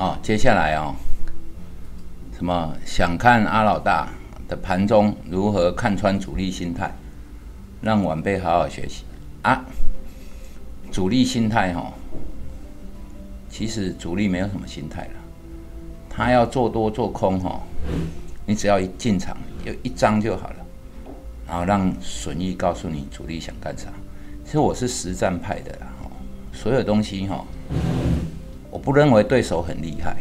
哦，接下来哦，什么想看阿老大的盘中如何看穿主力心态，让晚辈好好学习啊。主力心态哈，其实主力没有什么心态了，他要做多做空哈，你只要一进场有一张就好了，然后让损益告诉你主力想干啥。其实我是实战派的啦，所有东西哈。我不认为对手很厉害，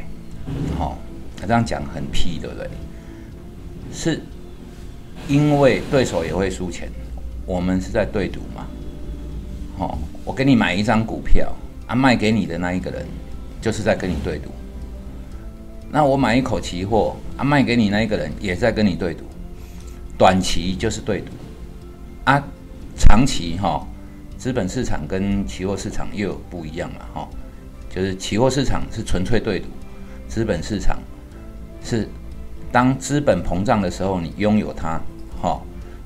好，他这样讲很屁，对不对？是因为对手也会输钱，我们是在对赌嘛，好，我给你买一张股票，啊，卖给你的那一个人就是在跟你对赌，那我买一口期货，啊，卖给你那一个人也在跟你对赌，短期就是对赌，啊，长期哈，资本市场跟期货市场又有不一样了哈。就是期货市场是纯粹对赌，资本市场是当资本膨胀的时候，你拥有它，哈，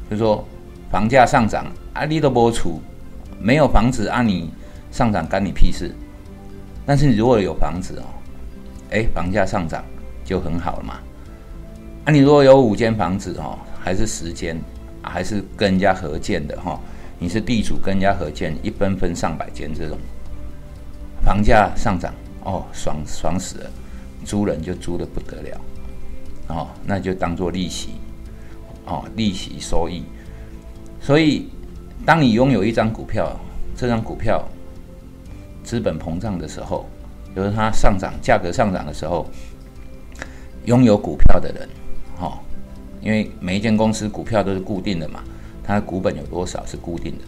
就说房价上涨，啊，你都不出，没有房子啊，你上涨干你屁事。但是你如果有房子哦，哎，房价上涨就很好了嘛。啊，你如果有五间房子哦，还是十间，还是跟人家合建的哈，你是地主跟人家合建，一分分上百间这种。房价上涨哦，爽爽死了，租人就租的不得了，哦，那就当做利息，哦，利息收益。所以，当你拥有一张股票，这张股票资本膨胀的时候，就是它上涨，价格上涨的时候，拥有股票的人，哦，因为每一间公司股票都是固定的嘛，它的股本有多少是固定的，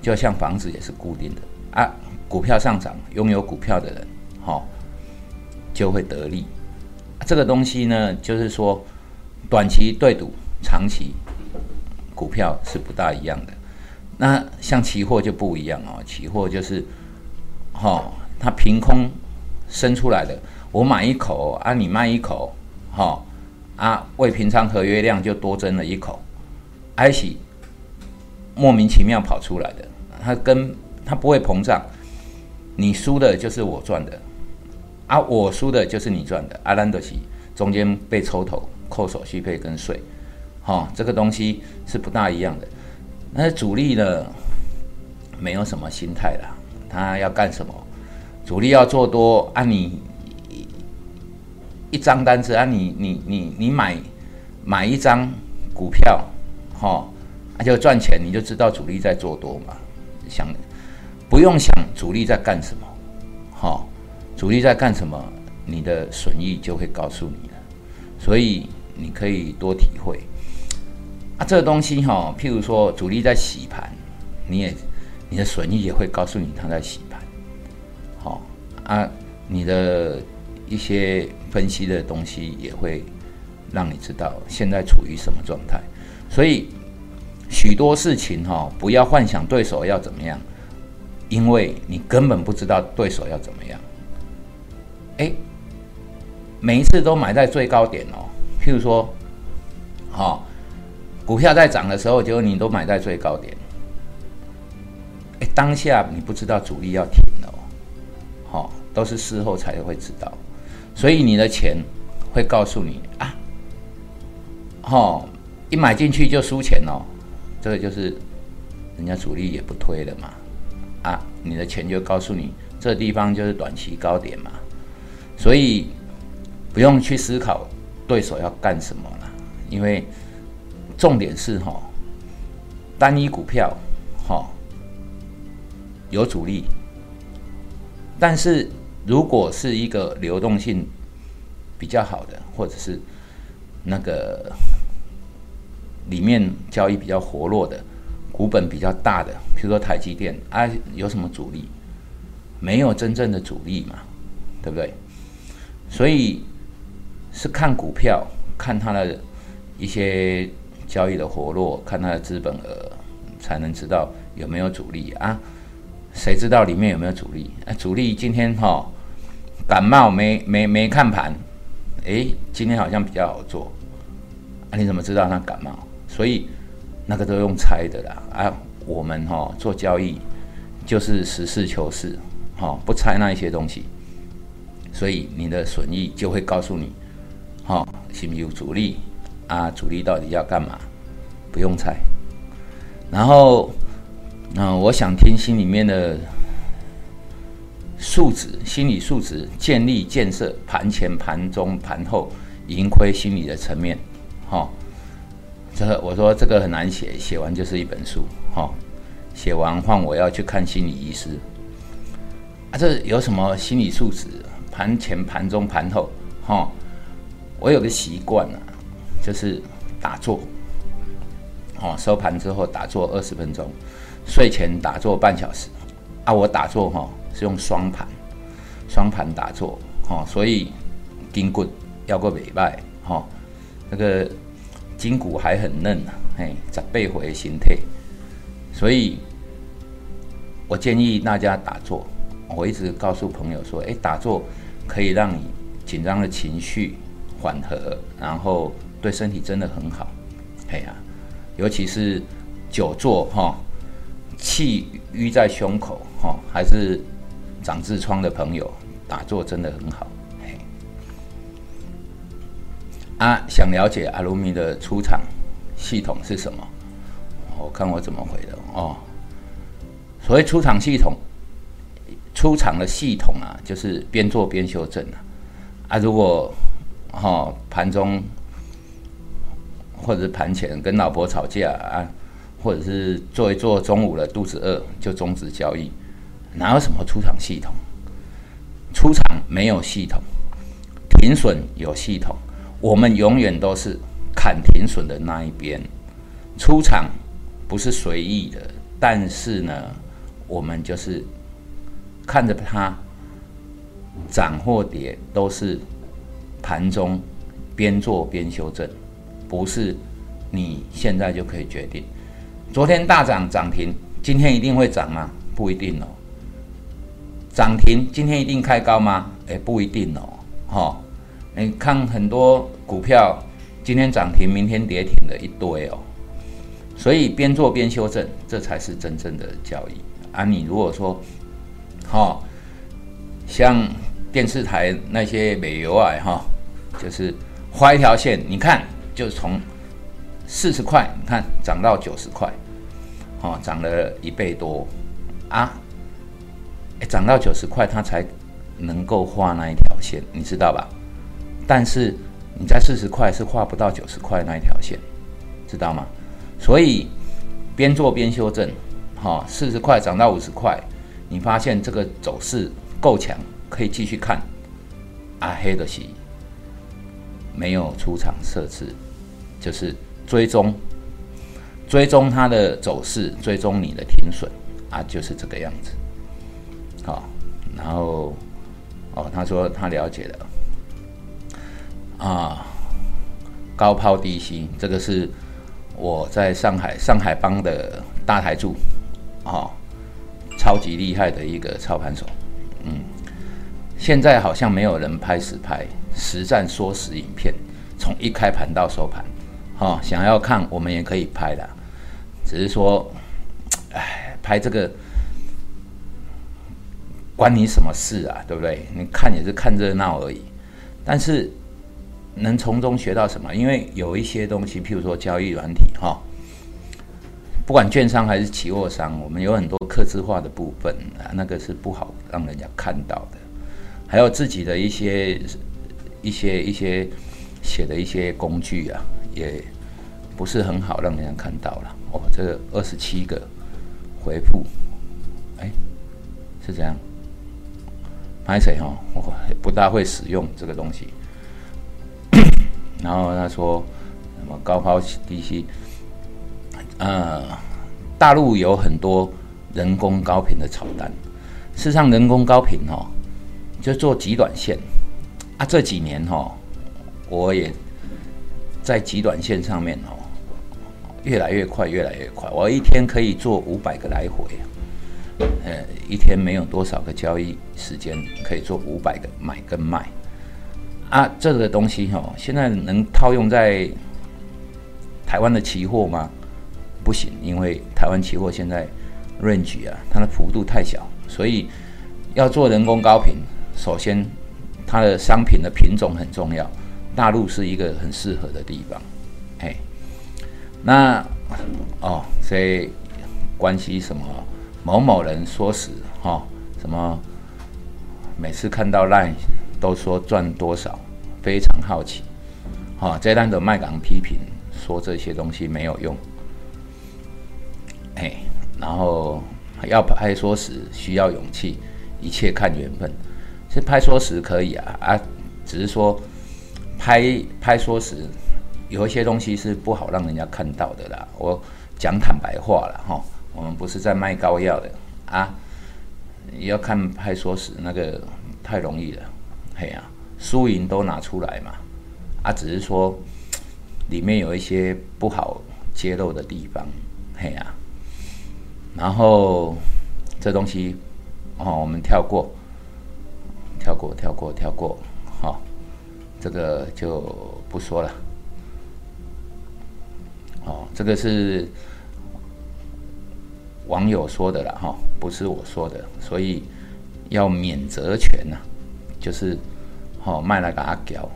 就像房子也是固定的啊。股票上涨，拥有股票的人，哈，就会得利。这个东西呢，就是说，短期对赌，长期股票是不大一样的。那像期货就不一样哦，期货就是，哈，它凭空生出来的。我买一口啊，你卖一口，哈，啊，未平仓合约量就多增了一口，还是莫名其妙跑出来的。它跟它不会膨胀。你输的就是我赚的，啊，我输的就是你赚的，阿兰德奇中间被抽头扣手续费跟税，哈，这个东西是不大一样的。那主力呢，没有什么心态啦，他要干什么？主力要做多，啊，你一张单子啊，你你你你买买一张股票，哈，那就赚钱，你就知道主力在做多嘛，想。不用想主力在干什么，好，主力在干什么，你的损益就会告诉你了，所以你可以多体会啊，这个东西哈，譬如说主力在洗盘，你也你的损益也会告诉你他在洗盘，好啊，你的一些分析的东西也会让你知道现在处于什么状态，所以许多事情哈，不要幻想对手要怎么样。因为你根本不知道对手要怎么样，哎，每一次都买在最高点哦。譬如说，好，股票在涨的时候，结果你都买在最高点，哎，当下你不知道主力要停了哦，好，都是事后才会知道，所以你的钱会告诉你啊，好，一买进去就输钱哦，这个就是人家主力也不推了嘛。你的钱就告诉你，这地方就是短期高点嘛，所以不用去思考对手要干什么了，因为重点是哈，单一股票哈有主力，但是如果是一个流动性比较好的，或者是那个里面交易比较活络的。股本比较大的，比如说台积电啊，有什么主力？没有真正的主力嘛，对不对？所以是看股票，看它的一些交易的活络，看它的资本额，才能知道有没有主力啊？谁知道里面有没有主力？啊，主力今天哈感冒没没没看盘，诶，今天好像比较好做啊？你怎么知道他感冒？所以。那个都用猜的啦啊！我们哈做交易就是实事求是，哈不猜那一些东西。所以你的损益就会告诉你，哈，是不是有阻力啊？阻力到底要干嘛？不用猜。然后，嗯我想听心里面的数值、心理数值建立、建设盘前、盘中、盘后盈亏心理的层面，哈。这个我说这个很难写，写完就是一本书，哈。写完换我要去看心理医师。啊，这有什么心理素质？盘前、盘中、盘后，哈，我有个习惯啊，就是打坐，哦，收盘之后打坐二十分钟，睡前打坐半小时。啊，我打坐哈是用双盘，双盘打坐，哈，所以筋骨要个尾拜，哈，那个筋骨还很嫩呢，嘿，十倍回形态，所以我建议大家打坐。我一直告诉朋友说：“哎，打坐可以让你紧张的情绪缓和，然后对身体真的很好。哎呀，尤其是久坐哈，气淤在胸口哈，还是长痔疮的朋友，打坐真的很好。啊，想了解阿鲁米的出厂系统是什么？我看我怎么回的哦。所谓出厂系统。”出厂的系统啊，就是边做边修正啊。啊，如果哈盘中或者是盘前跟老婆吵架啊，或者是做一做中午了肚子饿就终止交易，哪有什么出厂系统？出厂没有系统，停损有系统。我们永远都是砍停损的那一边。出场不是随意的，但是呢，我们就是。看着它涨或跌，都是盘中边做边修正，不是你现在就可以决定。昨天大涨涨停，今天一定会涨吗？不一定哦。涨停今天一定开高吗？哎，不一定哦。哈，你看很多股票今天涨停，明天跌停的一堆哦。所以边做边修正，这才是真正的交易啊！你如果说，哈，像电视台那些美油啊，哈，就是画一条线，你看，就从四十块，你看涨到九十块，哦，涨了一倍多啊！涨到九十块，它才能够画那一条线，你知道吧？但是你在四十块是画不到九十块那一条线，知道吗？所以边做边修正，哈，四十块涨到五十块。你发现这个走势够强，可以继续看。阿黑的是没有出场设置，就是追踪追踪它的走势，追踪你的停损啊，就是这个样子。好，然后哦，他说他了解了啊，高抛低吸，这个是我在上海上海帮的大台柱啊。超级厉害的一个操盘手，嗯，现在好像没有人拍实拍实战说实影片，从一开盘到收盘，哈，想要看我们也可以拍的，只是说，哎，拍这个关你什么事啊？对不对？你看也是看热闹而已，但是能从中学到什么？因为有一些东西，譬如说交易软体，哈。不管券商还是期货商，我们有很多客制化的部分啊，那个是不好让人家看到的。还有自己的一些、一些、一些写的一些工具啊，也不是很好让人家看到了。哦，这个二十七个回复，哎，是这样。拍谁哈？我不大会使用这个东西。然后他说什么高抛低吸。呃，大陆有很多人工高频的炒单，事实上人工高频哦，就做极短线啊。这几年哦，我也在极短线上面哦，越来越快，越来越快。我一天可以做五百个来回，呃，一天没有多少个交易时间可以做五百个买跟卖啊。这个东西哦，现在能套用在台湾的期货吗？不行，因为台湾期货现在 range 啊，它的幅度太小，所以要做人工高频，首先它的商品的品种很重要，大陆是一个很适合的地方。嘿，那哦，所以关系什么某某人说死哈，什么每次看到烂都说赚多少，非常好奇。哈，这单的麦港批评说这些东西没有用。嘿，然后要拍说时需要勇气，一切看缘分。是拍说时可以啊啊，只是说拍拍说时有一些东西是不好让人家看到的啦。我讲坦白话了哈，我们不是在卖膏药的啊。要看拍说时那个太容易了，嘿呀，输赢都拿出来嘛。啊，只是说里面有一些不好揭露的地方，嘿呀。然后这东西哦，我们跳过，跳过，跳过，跳过，好，这个就不说了。哦，这个是网友说的了哈，不是我说的，所以要免责权呐，就是哦卖来给他屌，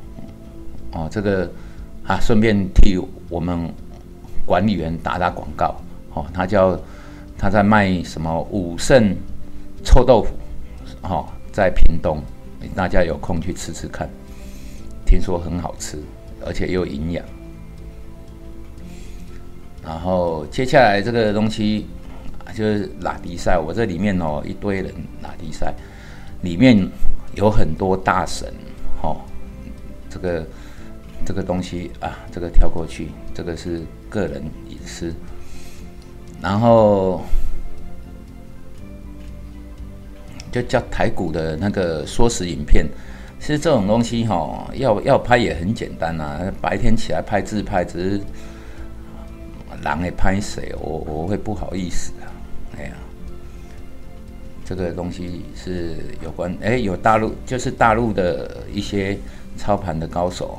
哦这个啊顺便替我们管理员打打广告，哦他叫。他在卖什么武圣臭豆腐？哦，在屏东，大家有空去吃吃看，听说很好吃，而且又营养。然后接下来这个东西就是拉迪赛，我这里面哦一堆人拉迪赛，里面有很多大神，哈，这个这个东西啊，这个跳过去，这个是个人隐私。然后就叫台股的那个缩时影片，其实这种东西哈，要要拍也很简单啊。白天起来拍自拍，只是狼也拍谁，我我会不好意思。这个东西是有关哎，有大陆就是大陆的一些操盘的高手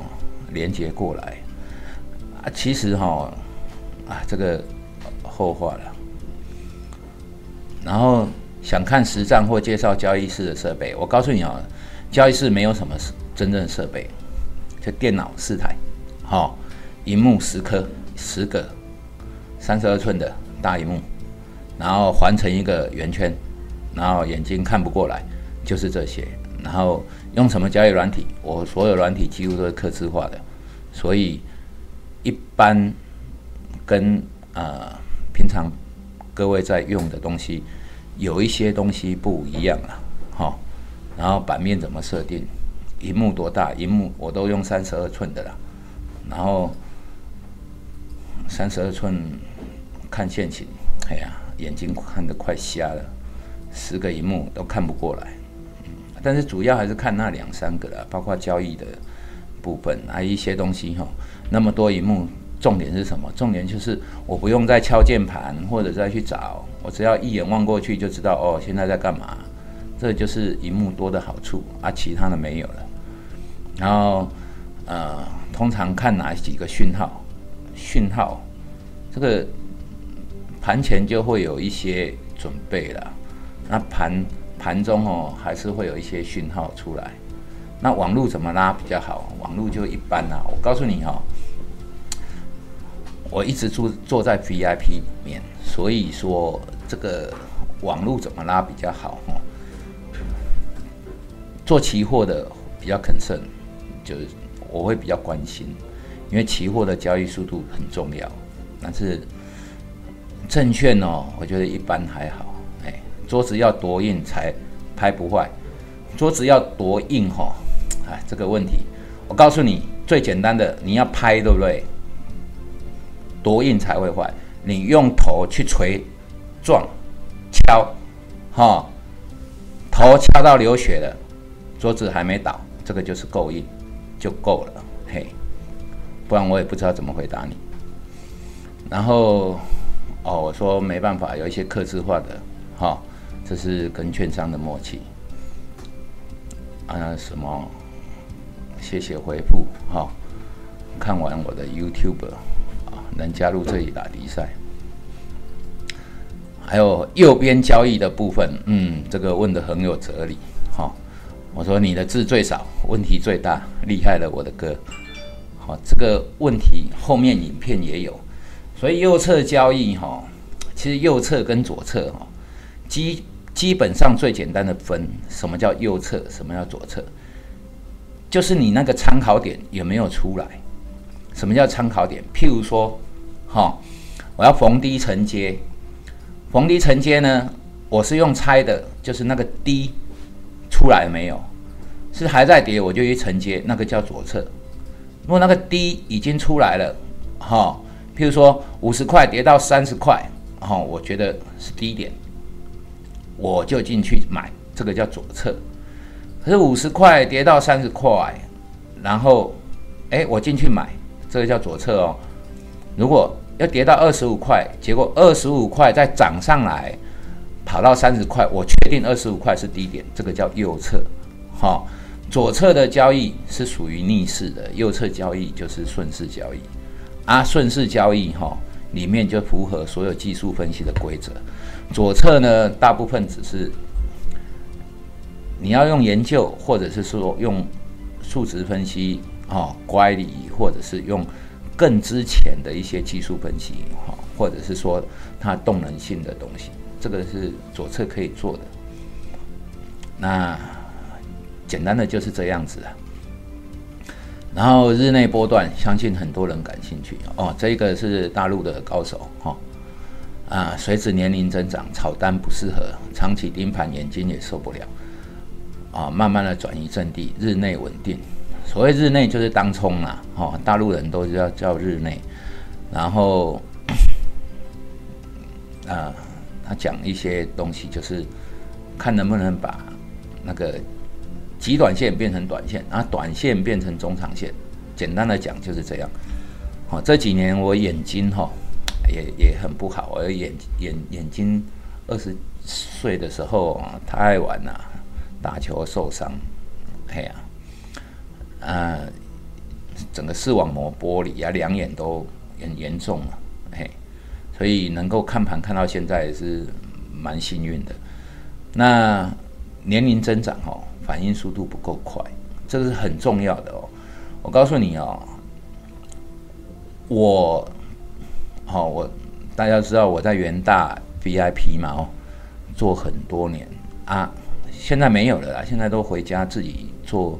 连接过来啊。其实哈啊这个。后话了，然后想看实战或介绍交易室的设备，我告诉你啊，交易室没有什么真正的设备，就电脑四台，好，荧幕十颗十个，三十二寸的大荧幕，然后环成一个圆圈，然后眼睛看不过来，就是这些，然后用什么交易软体？我所有软体几乎都是刻字化的，所以一般跟呃。平常各位在用的东西，有一些东西不一样了，哈。然后版面怎么设定？荧幕多大？荧幕我都用三十二寸的啦。然后三十二寸看线型，哎呀，眼睛看得快瞎了，十个荧幕都看不过来。但是主要还是看那两三个了，包括交易的部分啊，一些东西哈，那么多荧幕。重点是什么？重点就是我不用再敲键盘或者再去找，我只要一眼望过去就知道哦，现在在干嘛。这就是荧幕多的好处啊，其他的没有了。然后呃，通常看哪几个讯号？讯号这个盘前就会有一些准备了。那盘盘中哦，还是会有一些讯号出来。那网络怎么拉比较好？网络就一般啦。我告诉你哦。我一直坐坐在 VIP 里面，所以说这个网络怎么拉比较好？哈，做期货的比较肯慎，就是我会比较关心，因为期货的交易速度很重要。但是证券哦，我觉得一般还好。桌子要多硬才拍不坏？桌子要多硬？哈，哎，这个问题，我告诉你，最简单的，你要拍，对不对？多硬才会坏？你用头去捶、撞、敲，哈，头敲到流血了，桌子还没倒，这个就是够硬，就够了，嘿，不然我也不知道怎么回答你。然后，哦，我说没办法，有一些刻字化的，哈，这是跟券商的默契。啊，什么？谢谢回复，哈，看完我的 YouTube 啊。能加入这里打比赛，还有右边交易的部分，嗯，这个问的很有哲理，哈，我说你的字最少，问题最大，厉害了我的哥。好，这个问题后面影片也有，所以右侧交易哈，其实右侧跟左侧哈，基基本上最简单的分，什么叫右侧，什么叫左侧，就是你那个参考点有没有出来。什么叫参考点？譬如说，哈，我要逢低承接，逢低承接呢，我是用猜的，就是那个低出来没有，是还在跌，我就去承接，那个叫左侧。如果那个低已经出来了，哈，譬如说五十块跌到三十块，哈，我觉得是低点，我就进去买，这个叫左侧。可是五十块跌到三十块，然后，哎，我进去买，这个叫左侧哦。如果要跌到二十五块，结果二十五块再涨上来，跑到三十块，我确定二十五块是低点，这个叫右侧，哈。左侧的交易是属于逆势的，右侧交易就是顺势交易。啊，顺势交易哈，里面就符合所有技术分析的规则。左侧呢，大部分只是你要用研究，或者是说用数值分析哦，乖离，或者是用更之前的一些技术分析哈，或者是说它动能性的东西，这个是左侧可以做的。那。简单的就是这样子啊，然后日内波段，相信很多人感兴趣哦。这个是大陆的高手哈啊，随着年龄增长，炒单不适合，长期盯盘眼睛也受不了啊，慢慢的转移阵地，日内稳定。所谓日内就是当冲啦，哈，大陆人都叫叫日内。然后啊，他讲一些东西，就是看能不能把那个。极短线变成短线，然后短线变成中长线，简单的讲就是这样。好，这几年我眼睛哈也也很不好，我眼眼眼睛二十岁的时候啊太爱玩了，打球受伤，哎呀，啊，整个视网膜剥离啊，两眼都很严重了，嘿，所以能够看盘看到现在也是蛮幸运的。那年龄增长哦。反应速度不够快，这个是很重要的哦。我告诉你哦，我，好，我大家知道我在元大 VIP 嘛哦，做很多年啊，现在没有了啦，现在都回家自己做，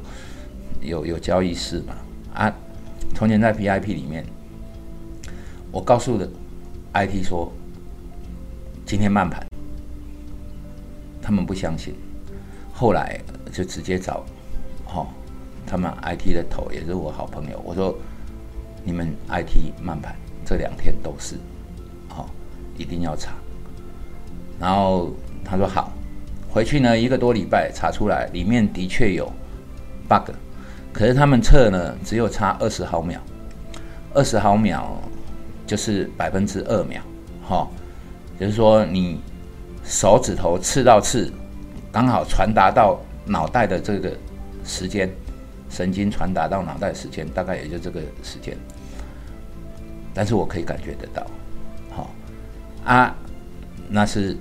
有有交易室嘛啊。从前在 VIP 里面，我告诉的 IT 说今天慢盘，他们不相信，后来。就直接找，哈，他们 IT 的头也是我好朋友。我说，你们 IT 慢盘这两天都是，好，一定要查。然后他说好，回去呢一个多礼拜查出来，里面的确有 bug，可是他们测呢只有差二十毫秒，二十毫秒就是百分之二秒，哈，就是说你手指头刺到刺，刚好传达到。脑袋的这个时间，神经传达到脑袋的时间，大概也就这个时间。但是我可以感觉得到，好啊，那是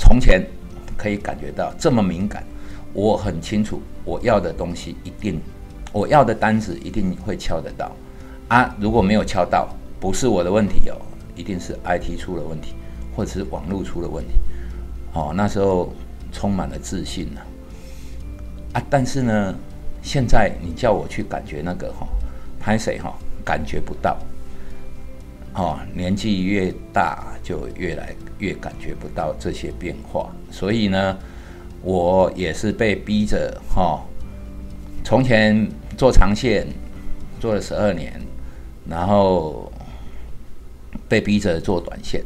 从前可以感觉到这么敏感，我很清楚我要的东西一定，我要的单子一定会敲得到啊。如果没有敲到，不是我的问题哦，一定是 IT 出了问题，或者是网络出了问题。哦，那时候充满了自信呢。啊，但是呢，现在你叫我去感觉那个哈，拍谁哈，感觉不到。哦，年纪越大就越来越感觉不到这些变化，所以呢，我也是被逼着哈，从前做长线做了十二年，然后被逼着做短线，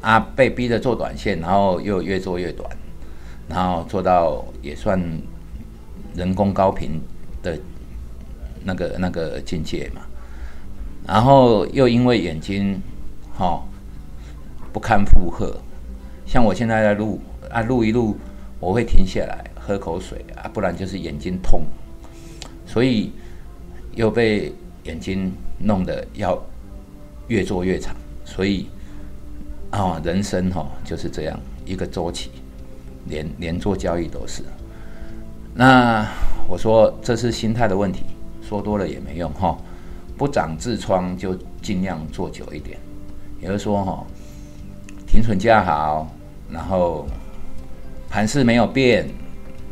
啊，被逼着做短线，然后又越做越短，然后做到也算。人工高频的那个那个境界嘛，然后又因为眼睛哈不堪负荷，像我现在在录啊录一录，我会停下来喝口水啊，不然就是眼睛痛，所以又被眼睛弄得要越做越长，所以啊人生哈就是这样一个周期，连连做交易都是。那我说这是心态的问题，说多了也没用哈。不长痔疮就尽量做久一点，也就是说哈，停损价好，然后盘势没有变，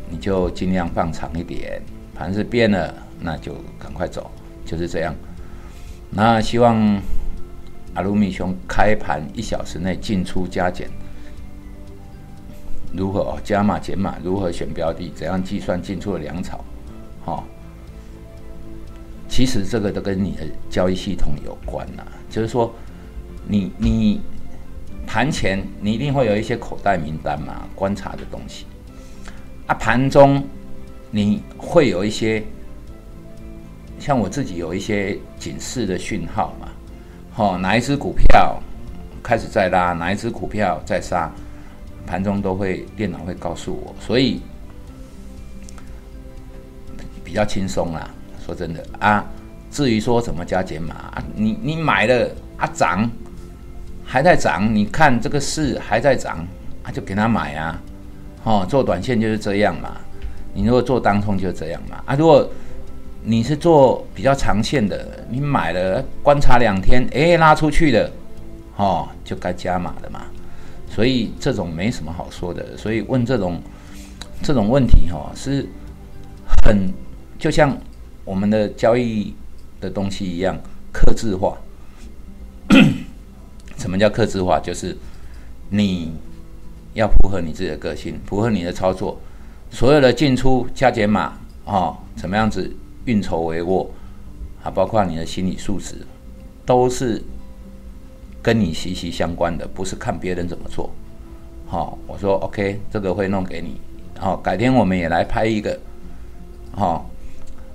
你就尽量放长一点；盘势变了，那就赶快走，就是这样。那希望阿鲁米熊开盘一小时内进出加减，如何加码减码？如何选标的？怎样计算进出的粮草？哈。其实这个都跟你的交易系统有关呐，就是说，你你盘前你一定会有一些口袋名单嘛，观察的东西啊，盘中你会有一些，像我自己有一些警示的讯号嘛，哦，哪一只股票开始在拉，哪一只股票在杀，盘中都会电脑会告诉我，所以比较轻松啦。说真的。啊，至于说怎么加减码啊，你你买了啊涨，还在涨，你看这个市还在涨，啊就给他买啊，哦做短线就是这样嘛，你如果做当冲就这样嘛，啊如果你是做比较长线的，你买了观察两天，哎拉出去了，哦就该加码的嘛，所以这种没什么好说的，所以问这种这种问题哈是很就像。我们的交易的东西一样，克制化。什么叫克制化？就是你要符合你自己的个性，符合你的操作。所有的进出加减码啊，怎么样子运筹帷幄啊，包括你的心理素质，都是跟你息息相关的，不是看别人怎么做。好，我说 OK，这个会弄给你。好，改天我们也来拍一个。好。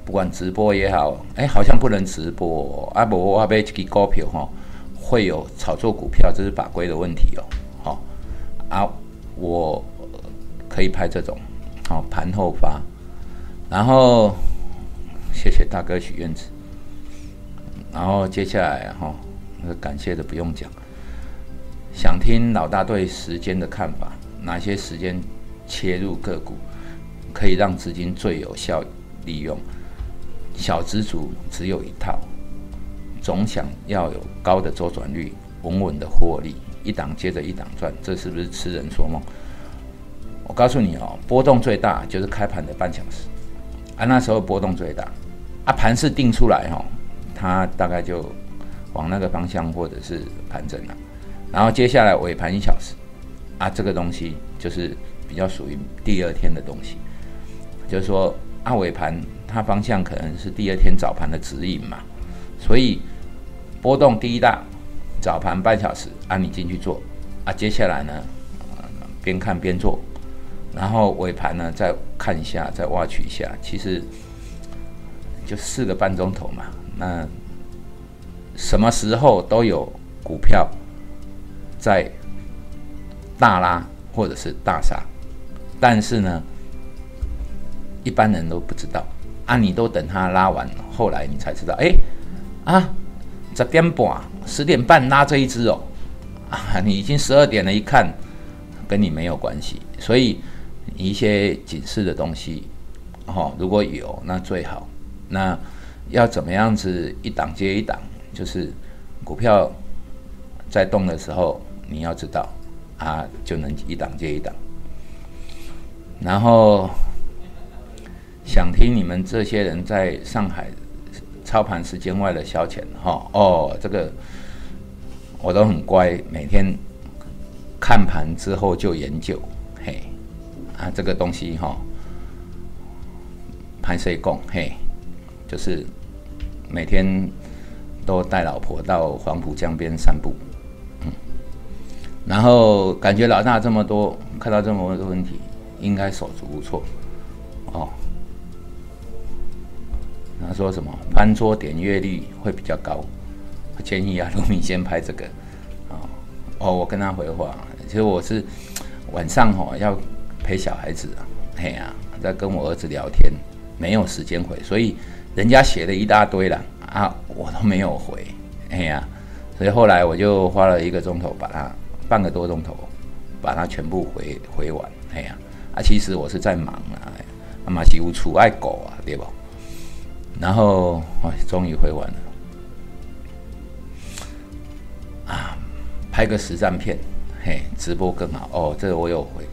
不管直播也好，哎，好像不能直播。啊，不，我被这个股票哈，会有炒作股票，这是法规的问题哦。好，啊，我可以拍这种，好盘后发。然后谢谢大哥许愿子。然后接下来哈，那感谢的不用讲。想听老大对时间的看法，哪些时间切入个股可以让资金最有效利用？小资主只有一套，总想要有高的周转率、稳稳的获利，一档接着一档赚，这是不是痴人说梦？我告诉你哦，波动最大就是开盘的半小时，啊，那时候波动最大，啊，盘是定出来哈，它大概就往那个方向或者是盘整了，然后接下来尾盘一小时，啊，这个东西就是比较属于第二天的东西，就是说啊，尾盘。它方向可能是第二天早盘的指引嘛，所以波动第一大，早盘半小时啊，你进去做啊，接下来呢，边看边做，然后尾盘呢再看一下，再挖取一下，其实就四个半钟头嘛。那什么时候都有股票在大拉或者是大杀，但是呢，一般人都不知道。啊！你都等它拉完，后来你才知道，哎，啊，这边半十点半拉这一只哦，啊，你已经十二点了，一看跟你没有关系，所以一些警示的东西，哦，如果有那最好。那要怎么样子一档接一档？就是股票在动的时候，你要知道啊，就能一档接一档，然后。想听你们这些人在上海操盘时间外的消遣哈哦，这个我都很乖，每天看盘之后就研究嘿啊这个东西哈，盘谁供嘿，就是每天都带老婆到黄浦江边散步，嗯，然后感觉老大这么多，看到这么多问题，应该手足无措。哦。他说什么？翻桌点阅率会比较高？建议啊，卢米先拍这个。哦。哦，我跟他回话，其实我是晚上哦要陪小孩子啊，嘿呀，在跟我儿子聊天，没有时间回，所以人家写了一大堆了啊，我都没有回，嘿呀，所以后来我就花了一个钟头把它半个多钟头把它全部回回完，嘿呀，啊，其实我是在忙啊。啊嘛是有厝爱狗啊，对不？然后哎，终于回完了啊，拍个实战片，嘿，直播更好哦。这个我有回，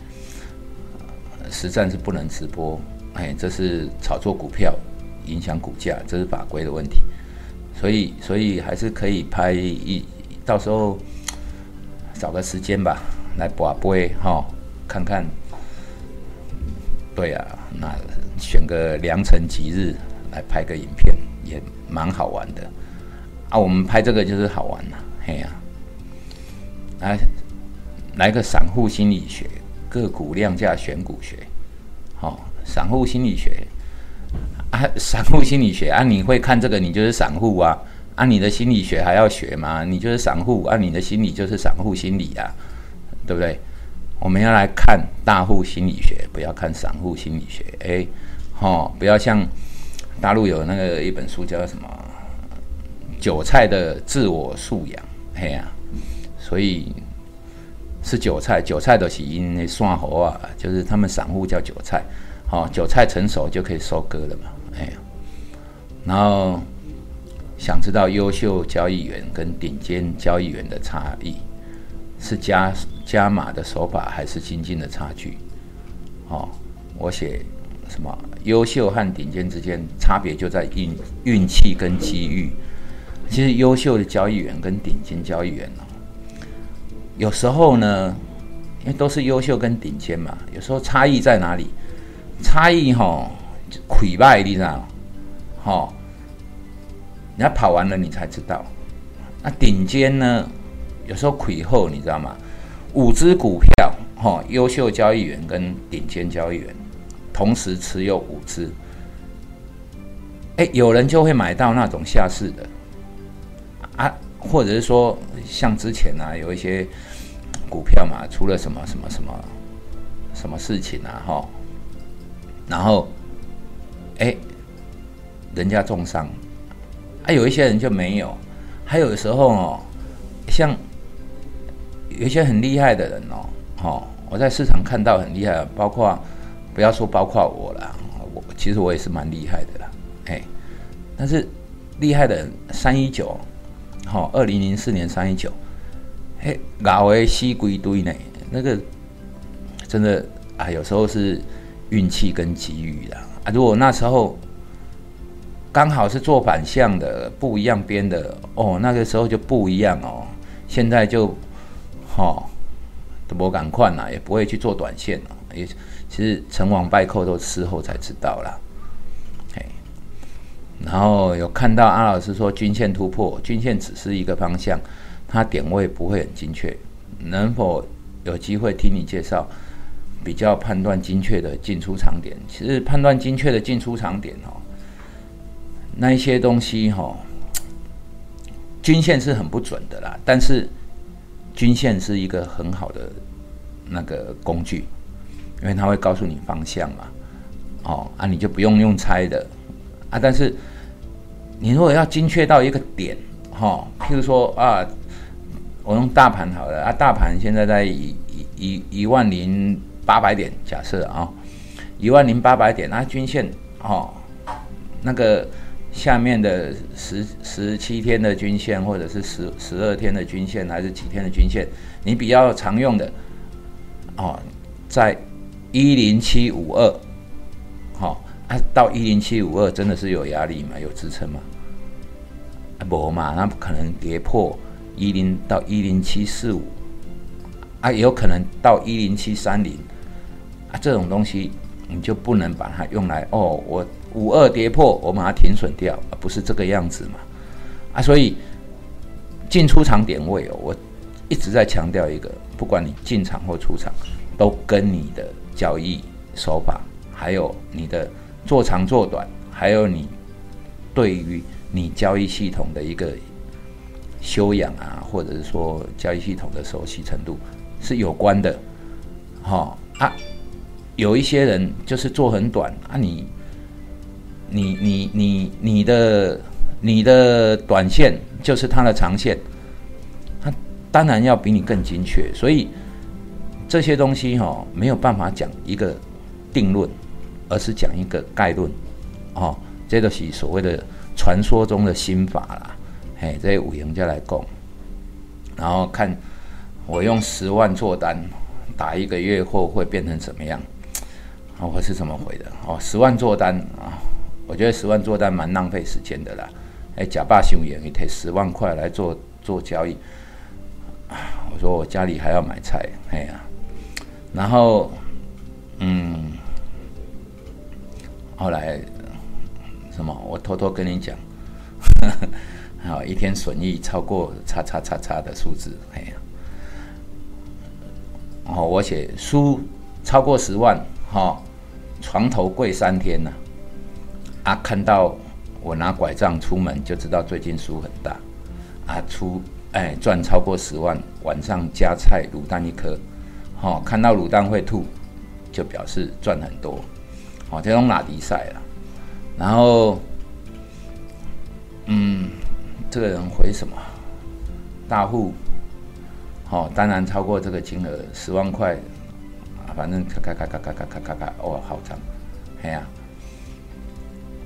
实战是不能直播，哎，这是炒作股票影响股价，这是法规的问题。所以，所以还是可以拍一，到时候找个时间吧，来播播哈，看看。对啊，那选个良辰吉日来拍个影片也蛮好玩的啊。我们拍这个就是好玩呐，嘿呀，来来个散户心理学，个股量价选股学，好，散户心理学啊，散户心理学啊，你会看这个，你就是散户啊，啊，你的心理学还要学吗？你就是散户啊，你的心理就是散户心理啊，对不对？我们要来看大户心理学，不要看散户心理学。哎，哈，不要像大陆有那个一本书叫什么《韭菜的自我素养》。嘿呀，所以是韭菜，韭菜的起因那蒜猴啊，就是他们散户叫韭菜。好，韭菜成熟就可以收割了嘛。哎，然后想知道优秀交易员跟顶尖交易员的差异。是加加码的手法，还是精进的差距？哦，我写什么？优秀和顶尖之间差别就在运运气跟机遇。其实优秀的交易员跟顶尖交易员哦，有时候呢，因为都是优秀跟顶尖嘛，有时候差异在哪里？差异哈，溃败你知道？哈，人家跑完了你才知道。那顶尖呢？有时候亏后，你知道吗？五只股票，哈，优秀交易员跟顶尖交易员同时持有五只，哎，有人就会买到那种下市的啊，或者是说像之前啊，有一些股票嘛，出了什么什么什么什么事情啊，哈，然后哎，人家重伤，啊，有一些人就没有，还有的时候哦，像。有一些很厉害的人哦，哦，我在市场看到很厉害，包括不要说包括我了，我其实我也是蛮厉害的啦，哎，但是厉害的人三一九，好，二零零四年三一九，嘿，搞为西归堆呢，那个真的啊，有时候是运气跟机遇的如果那时候刚好是做反向的，不一样边的哦，那个时候就不一样哦，现在就。哦，都不敢看啦，也不会去做短线了。也其实成王败寇都事后才知道啦。嘿，然后有看到阿老师说均线突破，均线只是一个方向，它点位不会很精确。能否有机会听你介绍比较判断精确的进出场点？其实判断精确的进出场点哦，那一些东西哈，均线是很不准的啦，但是。均线是一个很好的那个工具，因为它会告诉你方向嘛，哦啊，你就不用用猜的啊。但是你如果要精确到一个点，哈，譬如说啊，我用大盘好了啊，大盘现在在一一一万零八百点，假设啊，一万零八百点，那均线哦，那个。下面的十十七天的均线，或者是十十二天的均线，还是几天的均线？你比较常用的哦，在一零七五二，好啊，到一零七五二真的是有压力吗？有支撑吗？啊，不嘛，那不可能跌破一零到一零七四五，啊，有可能到一零七三零，啊，这种东西你就不能把它用来哦，我。五二跌破，我把它停损掉，不是这个样子嘛？啊，所以进出场点位哦，我一直在强调一个，不管你进场或出场，都跟你的交易手法，还有你的做长做短，还有你对于你交易系统的一个修养啊，或者是说交易系统的熟悉程度是有关的。哈啊，有一些人就是做很短啊，你。你你你你的你的短线就是他的长线，他当然要比你更精确，所以这些东西哈没有办法讲一个定论，而是讲一个概论，哦，这都是所谓的传说中的心法啦。嘿，这五行家来供，然后看我用十万做单，打一个月后会变成怎么样？哦，我是怎么回的？哦，十万做单啊，我觉得十万做单蛮浪费时间的啦。哎，假霸雄言，你贴十万块来做做交易，我说我家里还要买菜，哎呀，然后，嗯，后来什么？我偷偷跟你讲，好，一天损益超过叉叉叉叉的数字，哎呀，哦，我写输超过十万，哈，床头柜三天呐，啊，看到。我拿拐杖出门就知道最近输很大，啊，出哎赚超过十万，晚上加菜卤蛋一颗，好看到卤蛋会吐，就表示赚很多，好这种拉迪赛了，然后，嗯，这个人回什么？大户，好，当然超过这个金额十万块，反正咔咔咔咔咔咔咔咔咔，哦，好长，哎呀。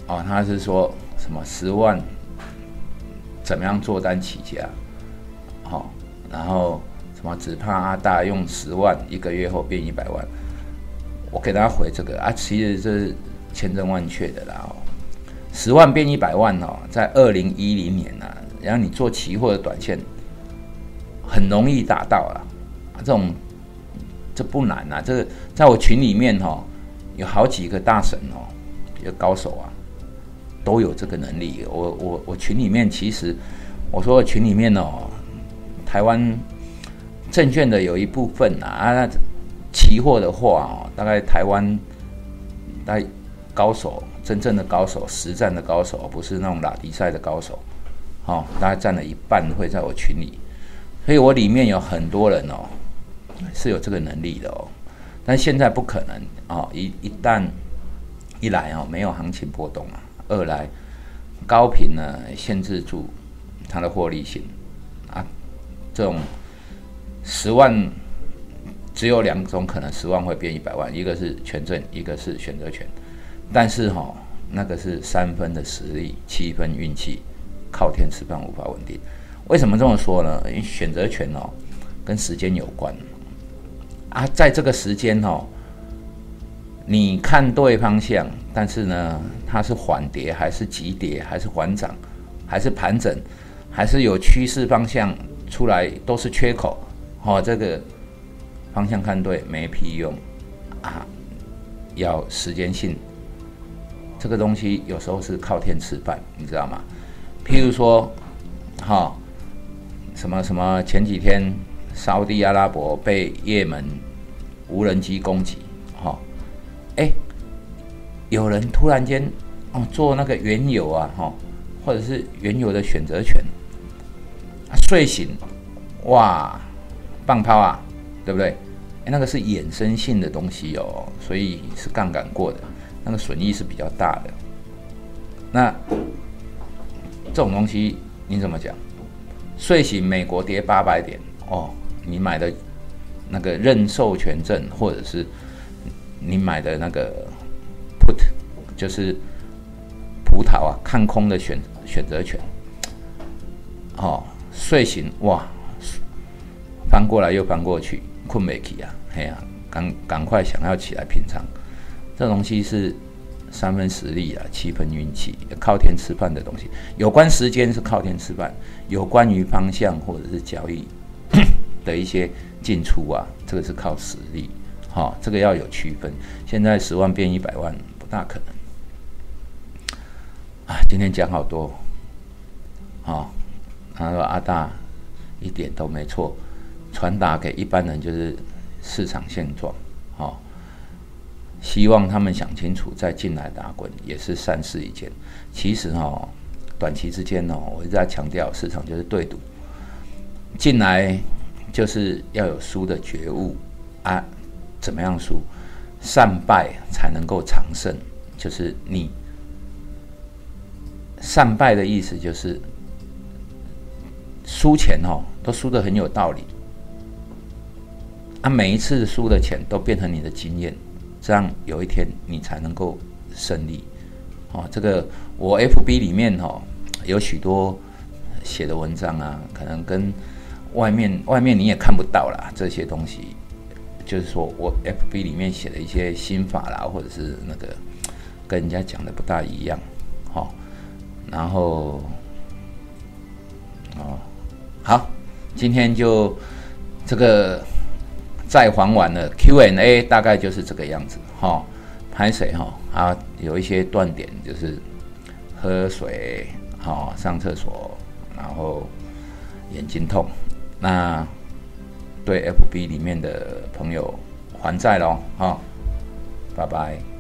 哦，他是说什么十万怎么样做单起家？好，然后什么只怕阿大用十万一个月后变一百万。我给他回这个啊，其实这是千真万确的啦。哦，十万变一百万哦，在二零一零年呐，然后你做期货的短线很容易达到啊，这种这不难啊。这个在我群里面哈，有好几个大神哦，有高手啊。都有这个能力。我我我群里面其实，我说群里面哦，台湾证券的有一部分啊，啊，期货的话哦，大概台湾大概高手，真正的高手，实战的高手，不是那种拉迪赛的高手，哦，大概占了一半会在我群里，所以我里面有很多人哦，是有这个能力的哦，但现在不可能哦，一一旦一来哦，没有行情波动啊。二来，高频呢限制住它的获利性啊，这种十万只有两种可能，十万会变一百万，一个是权证，一个是选择权。但是哈，那个是三分的实力，七分运气，靠天吃饭无法稳定。为什么这么说呢？因为选择权哦跟时间有关啊，在这个时间哦。你看对方向，但是呢，它是缓跌还是急跌，还是缓涨，还是盘整，还是有趋势方向出来，都是缺口。哦，这个方向看对没屁用啊，要时间性。这个东西有时候是靠天吃饭，你知道吗？譬如说，哈，什么什么前几天，沙地阿拉伯被也门无人机攻击。哎，有人突然间哦做那个原油啊，哈，或者是原油的选择权，睡醒哇，棒抛啊，对不对？哎，那个是衍生性的东西哦，所以是杠杆过的，那个损益是比较大的。那这种东西你怎么讲？睡醒美国跌八百点哦，你买的那个认授权证或者是。你买的那个 put 就是葡萄啊，看空的选选择权，哦，睡醒哇，翻过来又翻过去，困没起啊，嘿呀，赶赶快想要起来品尝，这东西是三分实力啊，七分运气，靠天吃饭的东西。有关时间是靠天吃饭，有关于方向或者是交易的一些进出啊，这个是靠实力。好，这个要有区分。现在十万变一百万不大可能。啊，今天讲好多。好，他说阿大一点都没错，传达给一般人就是市场现状。好，希望他们想清楚再进来打滚，也是善事一件。其实哈，短期之间哦，我一直在强调，市场就是对赌，进来就是要有输的觉悟啊。怎么样输？善败才能够长胜。就是你善败的意思，就是输钱哦，都输的很有道理。啊，每一次输的钱都变成你的经验，这样有一天你才能够胜利。哦，这个我 FB 里面哦有许多写的文章啊，可能跟外面外面你也看不到啦，这些东西，就是说我 FB 里面写的一些心法啦，或者是那个跟人家讲的不大一样，好，然后哦好，今天就这个再还完了 Q N A 大概就是这个样子，哈。拍水哈啊，有一些断点，就是喝水好，上厕所，然后眼睛痛。那对 FB 里面的朋友还债喽，哈，拜拜。